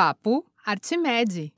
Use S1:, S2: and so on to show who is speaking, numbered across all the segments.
S1: Papo Artimed.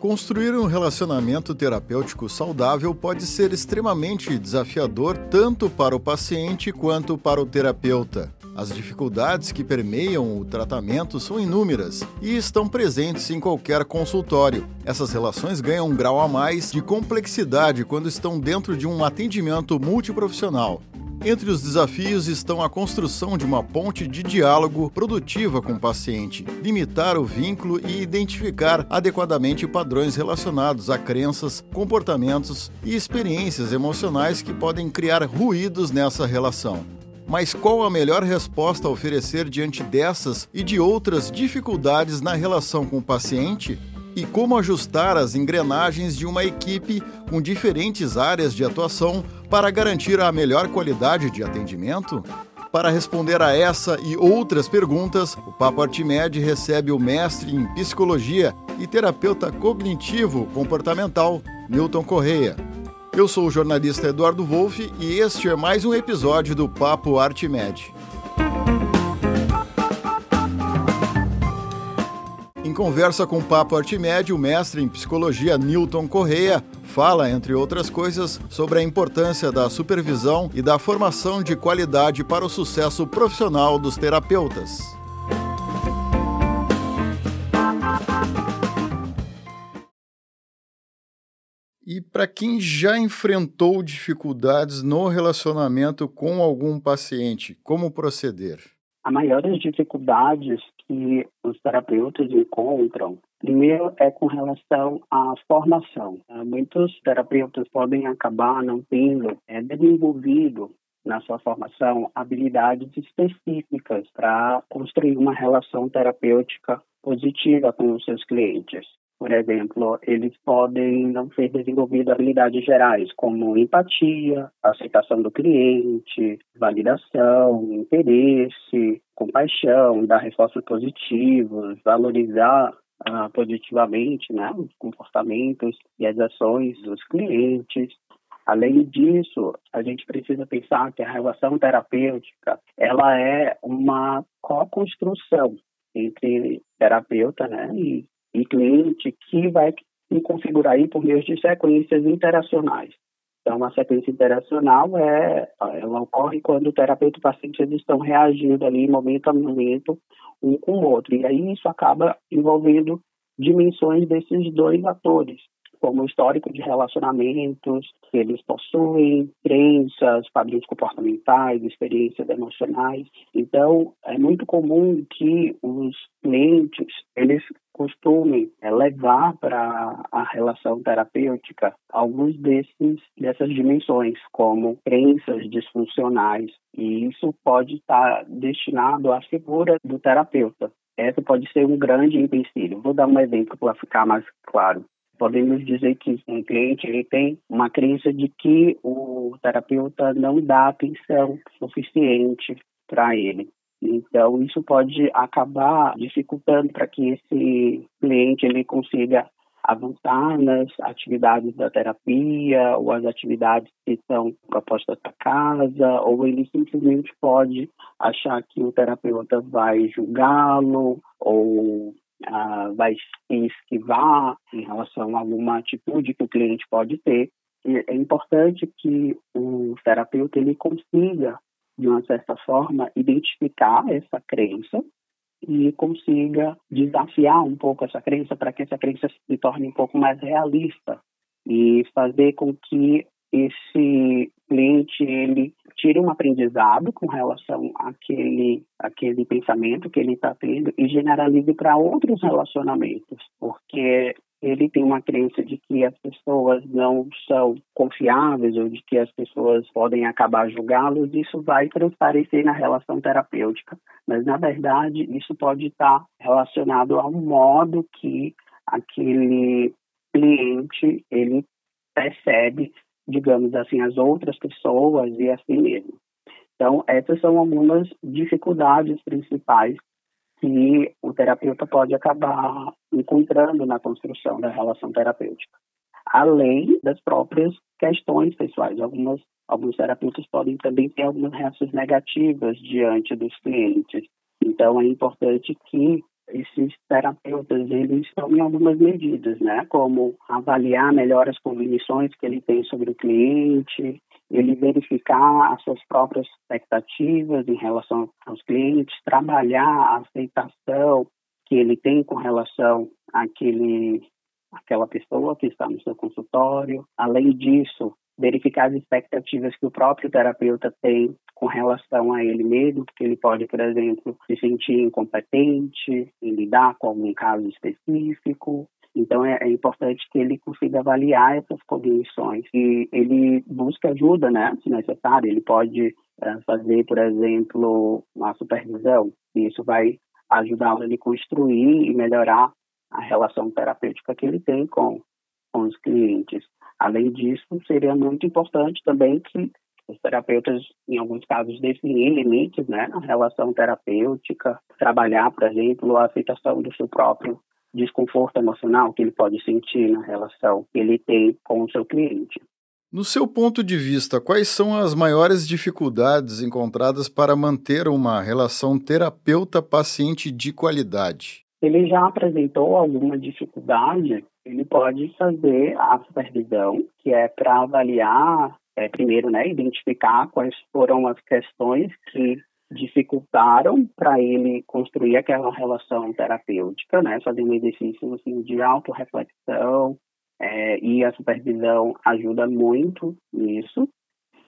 S2: Construir um relacionamento terapêutico saudável pode ser extremamente desafiador tanto para o paciente quanto para o terapeuta. As dificuldades que permeiam o tratamento são inúmeras e estão presentes em qualquer consultório. Essas relações ganham um grau a mais de complexidade quando estão dentro de um atendimento multiprofissional. Entre os desafios estão a construção de uma ponte de diálogo produtiva com o paciente, limitar o vínculo e identificar adequadamente padrões relacionados a crenças, comportamentos e experiências emocionais que podem criar ruídos nessa relação. Mas qual a melhor resposta a oferecer diante dessas e de outras dificuldades na relação com o paciente? E como ajustar as engrenagens de uma equipe com diferentes áreas de atuação para garantir a melhor qualidade de atendimento? Para responder a essa e outras perguntas, o Papo Artimed recebe o mestre em psicologia e terapeuta cognitivo comportamental, Milton Correia. Eu sou o jornalista Eduardo Wolff e este é mais um episódio do Papo Artimed. Em conversa com o Papo Artimédio, o mestre em psicologia Newton Correia fala, entre outras coisas, sobre a importância da supervisão e da formação de qualidade para o sucesso profissional dos terapeutas. E para quem já enfrentou dificuldades no relacionamento com algum paciente, como proceder?
S3: A maior das dificuldades que os terapeutas encontram, primeiro é com relação à formação. Ah, muitos terapeutas podem acabar não tendo é, desenvolvido na sua formação habilidades específicas para construir uma relação terapêutica positiva com os seus clientes. Por exemplo, eles podem não ter desenvolvido habilidades gerais, como empatia, aceitação do cliente, validação, interesse, compaixão, dar respostas positivas, valorizar ah, positivamente né, os comportamentos e as ações dos clientes. Além disso, a gente precisa pensar que a relação terapêutica ela é uma co-construção entre terapeuta né, e e cliente que vai se configurar aí por meio de sequências interacionais. Então, a sequência interacional é, ela ocorre quando o terapeuta e o paciente eles estão reagindo ali momento a momento um com o outro. E aí isso acaba envolvendo dimensões desses dois atores como histórico de relacionamentos que eles possuem, crenças, padrões comportamentais, experiências emocionais. Então, é muito comum que os clientes eles costumem é, levar para a relação terapêutica alguns desses dessas dimensões, como crenças disfuncionais, e isso pode estar destinado à figura do terapeuta. Essa pode ser um grande empecilho. Vou dar um exemplo para ficar mais claro podemos dizer que um cliente ele tem uma crença de que o terapeuta não dá atenção suficiente para ele. Então, isso pode acabar dificultando para que esse cliente ele consiga avançar nas atividades da terapia ou as atividades que são propostas para casa, ou ele simplesmente pode achar que o terapeuta vai julgá-lo ou uh, vai esquivar em relação a alguma atitude que o cliente pode ter. E é importante que o terapeuta ele consiga, de uma certa forma, identificar essa crença e consiga desafiar um pouco essa crença para que essa crença se torne um pouco mais realista e fazer com que esse cliente ele tire um aprendizado com relação àquele, àquele pensamento que ele está tendo e generalize para outros relacionamentos, porque ele tem uma crença de que as pessoas não são confiáveis ou de que as pessoas podem acabar julgá-los, isso vai transparecer na relação terapêutica. Mas, na verdade, isso pode estar relacionado ao modo que aquele cliente ele percebe digamos assim, as outras pessoas e assim mesmo. Então, essas são algumas dificuldades principais que o terapeuta pode acabar encontrando na construção da relação terapêutica. Além das próprias questões pessoais. Algumas, alguns terapeutas podem também ter algumas reações negativas diante dos clientes. Então é importante que esses terapeutas eles tomem algumas medidas, né? Como avaliar melhor as cognições que ele tem sobre o cliente, ele verificar as suas próprias expectativas em relação aos clientes, trabalhar a aceitação que ele tem com relação àquele, àquela pessoa que está no seu consultório. Além disso, verificar as expectativas que o próprio terapeuta tem com relação a ele mesmo, porque ele pode, por exemplo, se sentir incompetente em lidar com algum caso específico. Então é, é importante que ele consiga avaliar essas cognições e ele busque ajuda, né, se necessário. Ele pode é, fazer, por exemplo, uma supervisão. E isso vai ajudá-lo a construir e melhorar a relação terapêutica que ele tem com, com os clientes. Além disso, seria muito importante também que os terapeutas, em alguns casos, definir limites né, na relação terapêutica, trabalhar, por exemplo, a aceitação do seu próprio desconforto emocional que ele pode sentir na relação que ele tem com o seu cliente.
S2: No seu ponto de vista, quais são as maiores dificuldades encontradas para manter uma relação terapeuta-paciente de qualidade?
S3: Ele já apresentou alguma dificuldade ele pode fazer a supervisão, que é para avaliar, é, primeiro, né, identificar quais foram as questões que dificultaram para ele construir aquela relação terapêutica, né, um exercício assim, de autorreflexão, é, e a supervisão ajuda muito nisso,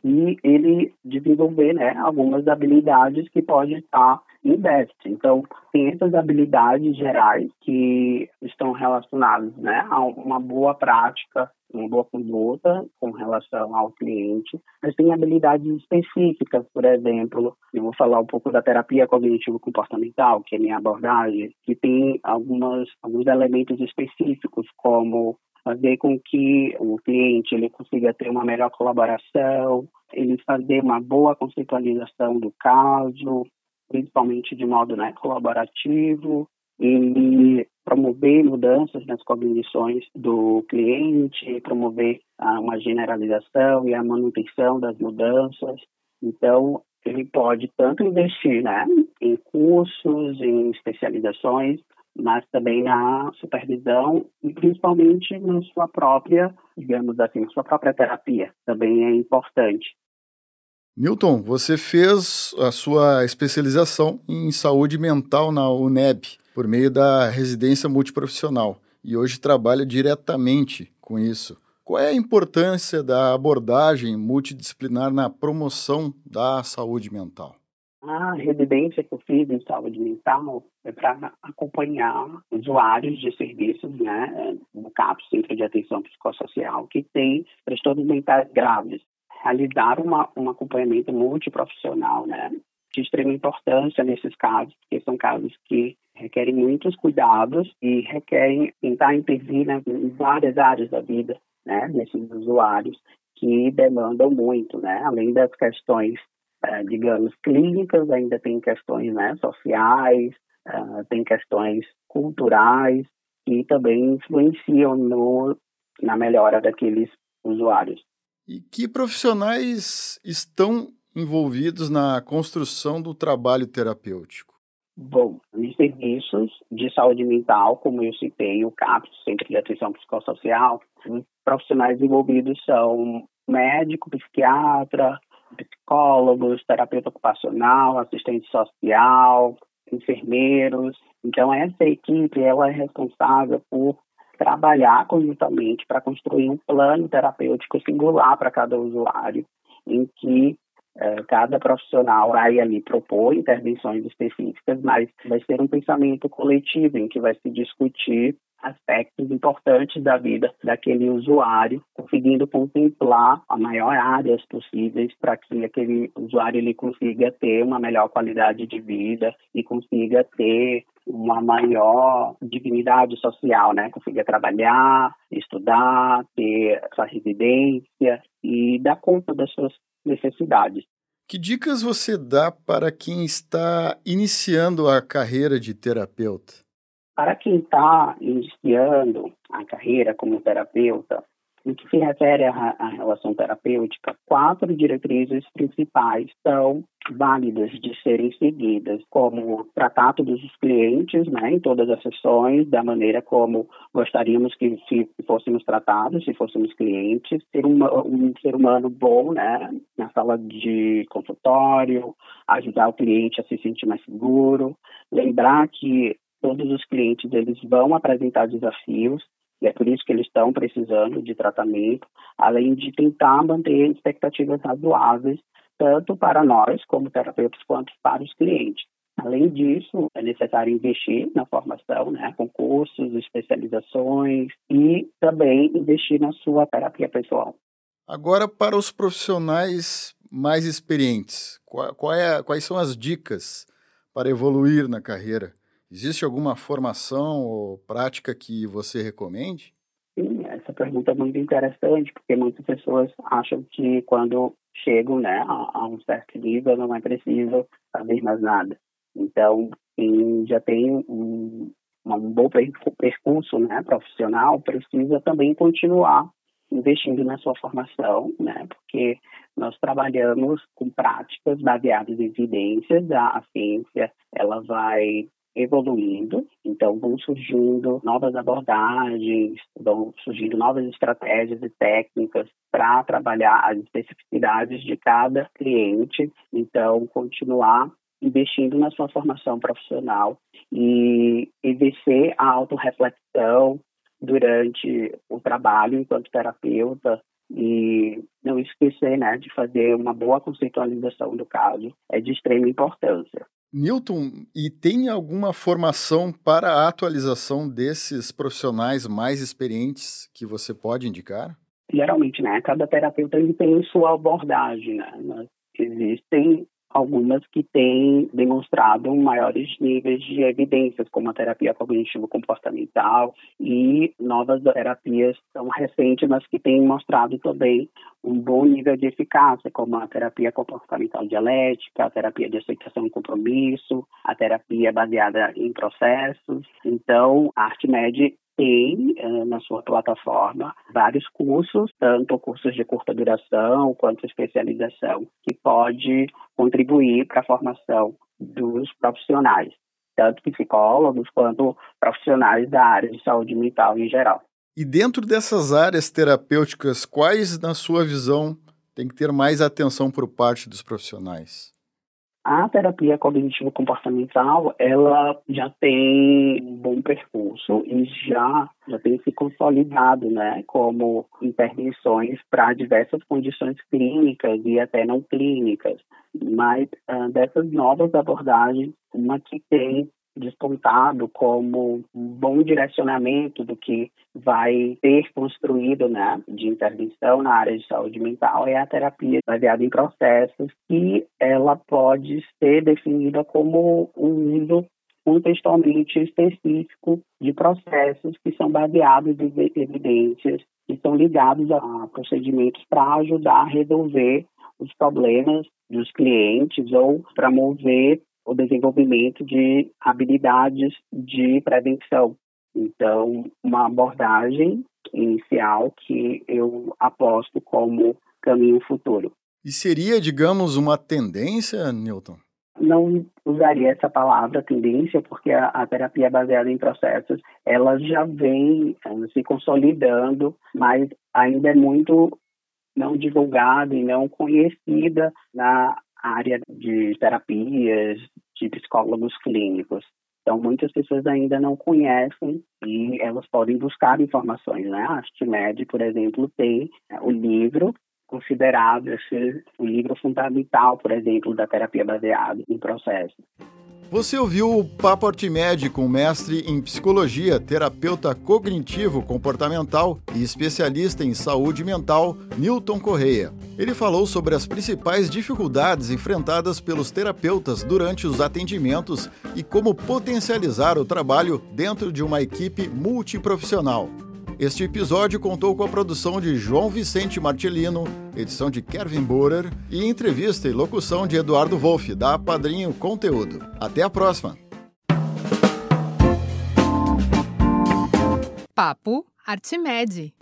S3: e ele desenvolver né, algumas habilidades que podem estar em déficit. Então, tem essas habilidades gerais que estão relacionadas né, a uma boa prática, uma boa conduta com relação ao cliente, mas tem habilidades específicas, por exemplo, eu vou falar um pouco da terapia cognitivo-comportamental, que é minha abordagem, que tem algumas, alguns elementos específicos, como fazer com que o cliente ele consiga ter uma melhor colaboração, ele fazer uma boa conceitualização do caso, principalmente de modo né, colaborativo, ele promover mudanças nas cognições do cliente, promover ah, uma generalização e a manutenção das mudanças. Então, ele pode tanto investir né, em cursos, em especializações, mas também na supervisão e principalmente na sua própria, digamos assim, sua própria terapia também é importante.
S2: Newton, você fez a sua especialização em saúde mental na UNEB por meio da residência multiprofissional e hoje trabalha diretamente com isso. Qual é a importância da abordagem multidisciplinar na promoção da saúde mental?
S3: A residência que eu fiz em saúde mental é para acompanhar usuários de serviços, né, no CAPS, Centro de Atenção Psicossocial, que tem transtornos mentais graves. Realizar uma, um acompanhamento multiprofissional, né, de extrema importância nesses casos, porque são casos que requerem muitos cuidados e requerem tentar intervir né, em várias áreas da vida, né, desses usuários que demandam muito, né, além das questões é, digamos, clínicas, ainda tem questões né, sociais, uh, tem questões culturais que também influenciam no, na melhora daqueles usuários.
S2: E que profissionais estão envolvidos na construção do trabalho terapêutico?
S3: Bom, nos serviços de saúde mental, como eu citei, o CAPS, Centro de Atenção Psicossocial, os profissionais envolvidos são médico, psiquiatra, psicólogos, terapeuta ocupacional, assistente social, enfermeiros. Então, essa equipe ela é responsável por trabalhar conjuntamente para construir um plano terapêutico singular para cada usuário, em que eh, cada profissional vai ali propor intervenções específicas, mas vai ser um pensamento coletivo em que vai se discutir aspectos importantes da vida daquele usuário, conseguindo contemplar a maior áreas possíveis para que aquele usuário ele consiga ter uma melhor qualidade de vida e consiga ter uma maior dignidade social, né? Consiga trabalhar, estudar, ter sua residência e dar conta das suas necessidades.
S2: Que dicas você dá para quem está iniciando a carreira de terapeuta?
S3: Para quem está iniciando a carreira como terapeuta, No que se refere à, relação terapêutica, quatro diretrizes principais são válidas de serem seguidas, como tratar todos os clientes, né, em todas as sessões, da maneira como gostaríamos que se fôssemos tratados, se fôssemos clientes, ser um, um ser humano bom, né, na sala de consultório, ajudar o cliente a se sentir mais seguro, lembrar que todos os clientes eles vão apresentar desafios e é por isso que eles estão precisando de tratamento, além de tentar manter expectativas razoáveis, tanto para nós, como terapeutas, quanto para os clientes. Além disso, é necessário investir na formação, né, com cursos, especializações e também investir na sua terapia pessoal.
S2: Agora, para os profissionais mais experientes, qual, qual é, quais são as dicas para evoluir na carreira? Existe alguma formação ou prática que você recomende?
S3: Sim, essa pergunta é muito interessante, porque muitas pessoas acham que quando chegam né, a, a um certo nível não é preciso saber mais nada. Então, quem já tem um, um bom percurso né, profissional precisa também continuar investindo na sua formação, né, porque nós trabalhamos com práticas baseadas em evidências, a, a ciência ela vai evoluindo, então vão surgindo novas abordagens, vão surgindo novas estratégias e técnicas para trabalhar as especificidades de cada cliente, então continuar investindo na sua formação profissional e exercer a autorreflexão durante o trabalho enquanto terapeuta e não esquecer né, de fazer uma boa conceitualização do caso é de extrema importância.
S2: Newton, e tem alguma formação para a atualização desses profissionais mais experientes que você pode indicar?
S3: Geralmente, né? Cada terapeuta tem sua abordagem, né? Existem algumas que têm demonstrado maiores níveis de evidências, como a terapia cognitivo-comportamental e novas terapias tão recentes, mas que têm mostrado também um bom nível de eficácia, como a terapia comportamental dialética, a terapia de aceitação e compromisso, a terapia baseada em processos. Então, a ArtMed tem uh, na sua plataforma vários cursos, tanto cursos de curta duração quanto especialização, que pode contribuir para a formação dos profissionais, tanto psicólogos quanto profissionais da área de saúde mental em geral.
S2: E dentro dessas áreas terapêuticas, quais, na sua visão, tem que ter mais atenção por parte dos profissionais?
S3: A terapia cognitivo-comportamental, ela já tem um bom percurso e já, já tem se consolidado, né, como intervenções para diversas condições clínicas e até não clínicas. Mas uh, dessas novas abordagens, uma que tem despontado como um bom direcionamento do que vai ser construído né, de intervenção na área de saúde mental é a terapia baseada em processos que ela pode ser definida como um uso contextualmente específico de processos que são baseados em evidências que são ligados a procedimentos para ajudar a resolver os problemas dos clientes ou para mover o desenvolvimento de habilidades de prevenção. Então, uma abordagem inicial que eu aposto como caminho futuro.
S2: E seria, digamos, uma tendência, Newton?
S3: Não usaria essa palavra tendência, porque a, a terapia baseada em processos, ela já vem eh, se consolidando, mas ainda é muito não divulgada e não conhecida na área de terapias, de psicólogos clínicos. Então, muitas pessoas ainda não conhecem e elas podem buscar informações. Né? A ArtMed, por exemplo, tem né, o livro considerado esse, o livro fundamental, por exemplo, da terapia baseada em processo.
S2: Você ouviu o Papo Artimed com o mestre em psicologia, terapeuta cognitivo comportamental e especialista em saúde mental, Newton Correia. Ele falou sobre as principais dificuldades enfrentadas pelos terapeutas durante os atendimentos e como potencializar o trabalho dentro de uma equipe multiprofissional. Este episódio contou com a produção de João Vicente Martelino, edição de Kevin Borer e entrevista e locução de Eduardo Wolff, da Padrinho Conteúdo. Até a próxima!
S1: Papo Artimed.